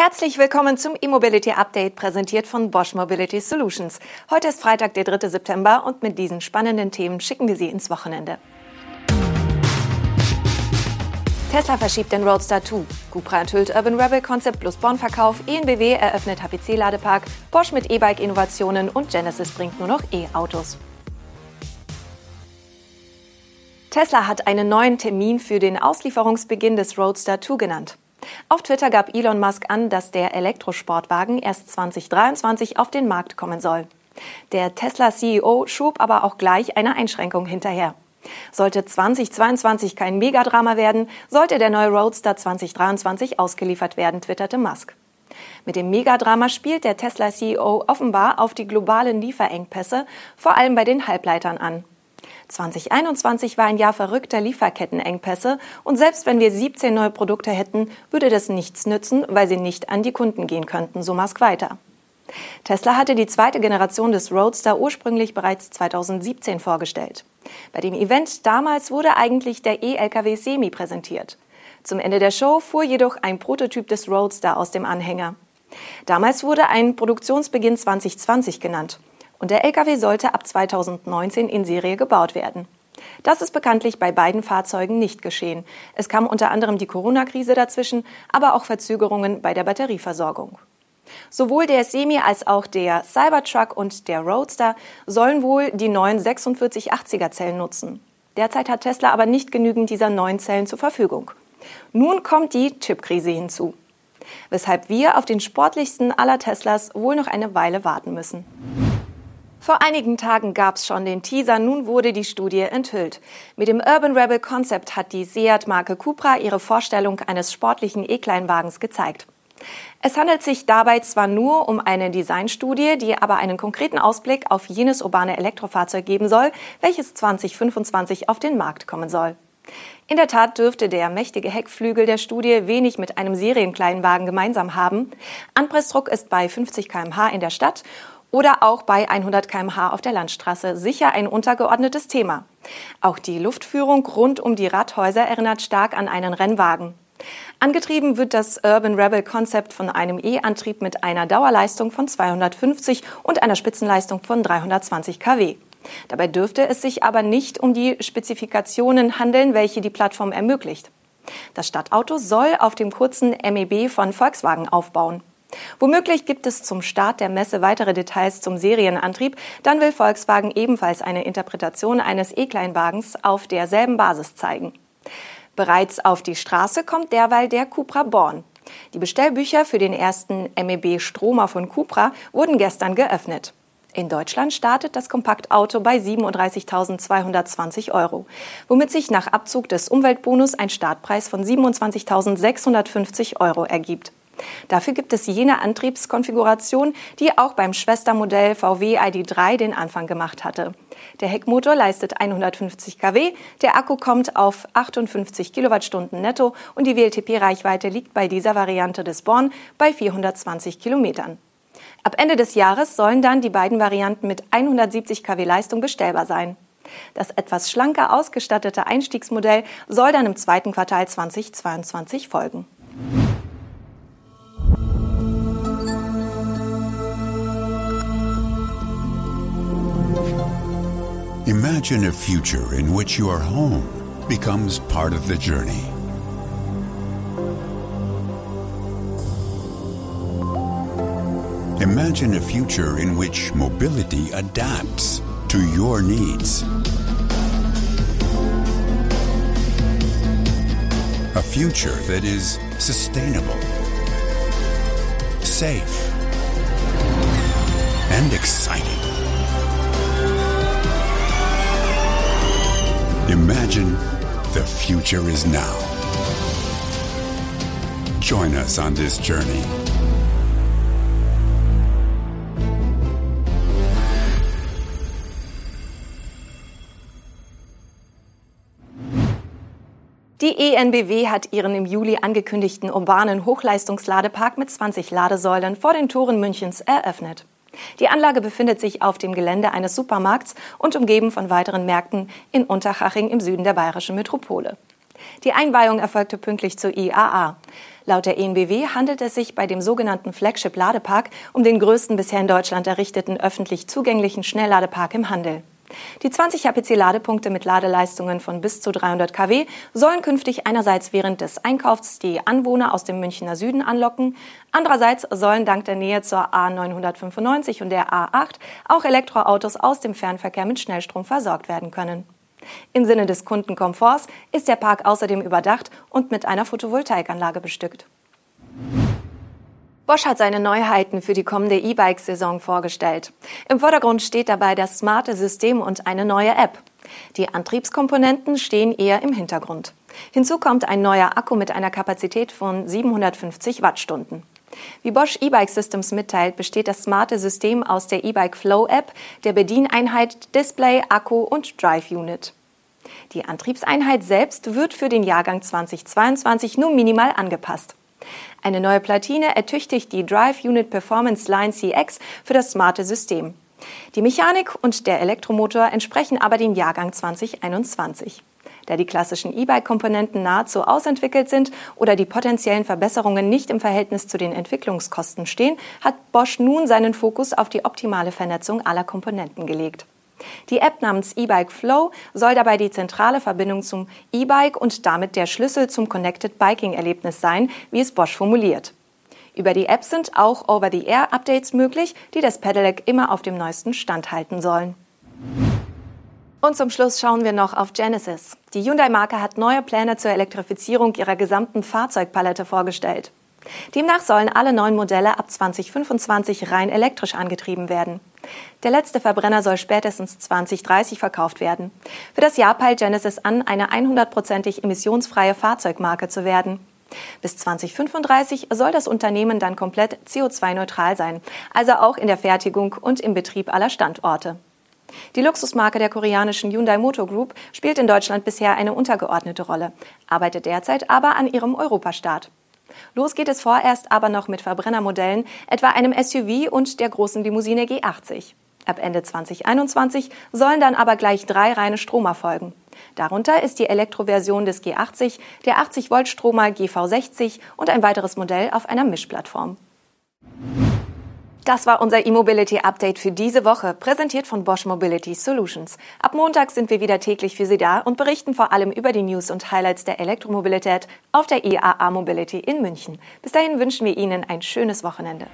Herzlich willkommen zum E-Mobility Update, präsentiert von Bosch Mobility Solutions. Heute ist Freitag, der 3. September und mit diesen spannenden Themen schicken wir Sie ins Wochenende. Tesla verschiebt den Roadster 2. Cupra enthüllt Urban Rebel Concept plus Bonn-Verkauf. ENBW eröffnet HPC-Ladepark. Bosch mit E-Bike-Innovationen und Genesis bringt nur noch E-Autos. Tesla hat einen neuen Termin für den Auslieferungsbeginn des Roadster 2 genannt. Auf Twitter gab Elon Musk an, dass der Elektrosportwagen erst 2023 auf den Markt kommen soll. Der Tesla-CEO schob aber auch gleich eine Einschränkung hinterher. Sollte 2022 kein Megadrama werden, sollte der neue Roadster 2023 ausgeliefert werden, twitterte Musk. Mit dem Megadrama spielt der Tesla-CEO offenbar auf die globalen Lieferengpässe, vor allem bei den Halbleitern an. 2021 war ein Jahr verrückter Lieferkettenengpässe und selbst wenn wir 17 neue Produkte hätten, würde das nichts nützen, weil sie nicht an die Kunden gehen könnten, so Musk weiter. Tesla hatte die zweite Generation des Roadster ursprünglich bereits 2017 vorgestellt. Bei dem Event damals wurde eigentlich der E-Lkw Semi präsentiert. Zum Ende der Show fuhr jedoch ein Prototyp des Roadster aus dem Anhänger. Damals wurde ein Produktionsbeginn 2020 genannt und der Lkw sollte ab 2019 in Serie gebaut werden. Das ist bekanntlich bei beiden Fahrzeugen nicht geschehen. Es kam unter anderem die Corona-Krise dazwischen, aber auch Verzögerungen bei der Batterieversorgung. Sowohl der Semi als auch der Cybertruck und der Roadster sollen wohl die neuen 4680er Zellen nutzen. Derzeit hat Tesla aber nicht genügend dieser neuen Zellen zur Verfügung. Nun kommt die Chipkrise hinzu, weshalb wir auf den sportlichsten aller Teslas wohl noch eine Weile warten müssen. Vor einigen Tagen gab es schon den Teaser, nun wurde die Studie enthüllt. Mit dem Urban Rebel Concept hat die Seat-Marke Cupra ihre Vorstellung eines sportlichen E-Kleinwagens gezeigt. Es handelt sich dabei zwar nur um eine Designstudie, die aber einen konkreten Ausblick auf jenes urbane Elektrofahrzeug geben soll, welches 2025 auf den Markt kommen soll. In der Tat dürfte der mächtige Heckflügel der Studie wenig mit einem Serienkleinwagen gemeinsam haben. Anpressdruck ist bei 50 km/h in der Stadt oder auch bei 100 km/h auf der Landstraße sicher ein untergeordnetes Thema. Auch die Luftführung rund um die Radhäuser erinnert stark an einen Rennwagen. Angetrieben wird das Urban Rebel Konzept von einem E-Antrieb mit einer Dauerleistung von 250 und einer Spitzenleistung von 320 kW. Dabei dürfte es sich aber nicht um die Spezifikationen handeln, welche die Plattform ermöglicht. Das Stadtauto soll auf dem kurzen MEB von Volkswagen aufbauen. Womöglich gibt es zum Start der Messe weitere Details zum Serienantrieb. Dann will Volkswagen ebenfalls eine Interpretation eines E-Kleinwagens auf derselben Basis zeigen. Bereits auf die Straße kommt derweil der Cupra Born. Die Bestellbücher für den ersten MEB Stromer von Cupra wurden gestern geöffnet. In Deutschland startet das Kompaktauto bei 37.220 Euro, womit sich nach Abzug des Umweltbonus ein Startpreis von 27.650 Euro ergibt. Dafür gibt es jene Antriebskonfiguration, die auch beim Schwestermodell VW ID3 den Anfang gemacht hatte. Der Heckmotor leistet 150 kW, der Akku kommt auf 58 Kilowattstunden netto und die WLTP-Reichweite liegt bei dieser Variante des Born bei 420 Kilometern. Ab Ende des Jahres sollen dann die beiden Varianten mit 170 kW Leistung bestellbar sein. Das etwas schlanker ausgestattete Einstiegsmodell soll dann im zweiten Quartal 2022 folgen. Imagine a future in which your home becomes part of the journey. Imagine a future in which mobility adapts to your needs. A future that is sustainable, safe, and exciting. Imagine the future is now. Join us on this journey. Die ENBW hat ihren im Juli angekündigten urbanen Hochleistungsladepark mit 20 Ladesäulen vor den Toren Münchens eröffnet. Die Anlage befindet sich auf dem Gelände eines Supermarkts und umgeben von weiteren Märkten in Unterhaching im Süden der bayerischen Metropole. Die Einweihung erfolgte pünktlich zur IAA. Laut der ENBW handelt es sich bei dem sogenannten Flagship Ladepark um den größten bisher in Deutschland errichteten öffentlich zugänglichen Schnellladepark im Handel. Die 20 HPC-Ladepunkte mit Ladeleistungen von bis zu 300 kW sollen künftig einerseits während des Einkaufs die Anwohner aus dem Münchner Süden anlocken, andererseits sollen dank der Nähe zur A995 und der A8 auch Elektroautos aus dem Fernverkehr mit Schnellstrom versorgt werden können. Im Sinne des Kundenkomforts ist der Park außerdem überdacht und mit einer Photovoltaikanlage bestückt. Bosch hat seine Neuheiten für die kommende E-Bike-Saison vorgestellt. Im Vordergrund steht dabei das smarte System und eine neue App. Die Antriebskomponenten stehen eher im Hintergrund. Hinzu kommt ein neuer Akku mit einer Kapazität von 750 Wattstunden. Wie Bosch E-Bike Systems mitteilt, besteht das smarte System aus der E-Bike Flow App, der Bedieneinheit Display, Akku und Drive Unit. Die Antriebseinheit selbst wird für den Jahrgang 2022 nur minimal angepasst. Eine neue Platine ertüchtigt die Drive Unit Performance Line CX für das smarte System. Die Mechanik und der Elektromotor entsprechen aber dem Jahrgang 2021. Da die klassischen E-Bike-Komponenten nahezu ausentwickelt sind oder die potenziellen Verbesserungen nicht im Verhältnis zu den Entwicklungskosten stehen, hat Bosch nun seinen Fokus auf die optimale Vernetzung aller Komponenten gelegt. Die App namens eBike Flow soll dabei die zentrale Verbindung zum E-Bike und damit der Schlüssel zum Connected Biking Erlebnis sein, wie es Bosch formuliert. Über die App sind auch Over-the-Air-Updates möglich, die das Pedelec immer auf dem neuesten Stand halten sollen. Und zum Schluss schauen wir noch auf Genesis. Die Hyundai-Marke hat neue Pläne zur Elektrifizierung ihrer gesamten Fahrzeugpalette vorgestellt. Demnach sollen alle neuen Modelle ab 2025 rein elektrisch angetrieben werden. Der letzte Verbrenner soll spätestens 2030 verkauft werden. Für das Jahr peilt Genesis an, eine 100%ig emissionsfreie Fahrzeugmarke zu werden. Bis 2035 soll das Unternehmen dann komplett CO2-neutral sein, also auch in der Fertigung und im Betrieb aller Standorte. Die Luxusmarke der koreanischen Hyundai Motor Group spielt in Deutschland bisher eine untergeordnete Rolle, arbeitet derzeit aber an ihrem Europastart. Los geht es vorerst aber noch mit Verbrennermodellen, etwa einem SUV und der großen Limousine G80. Ab Ende 2021 sollen dann aber gleich drei reine Stromer folgen. Darunter ist die Elektroversion des G80, der 80 Volt Stromer GV60 und ein weiteres Modell auf einer Mischplattform. Das war unser E-Mobility Update für diese Woche, präsentiert von Bosch Mobility Solutions. Ab Montag sind wir wieder täglich für Sie da und berichten vor allem über die News und Highlights der Elektromobilität auf der IAA Mobility in München. Bis dahin wünschen wir Ihnen ein schönes Wochenende.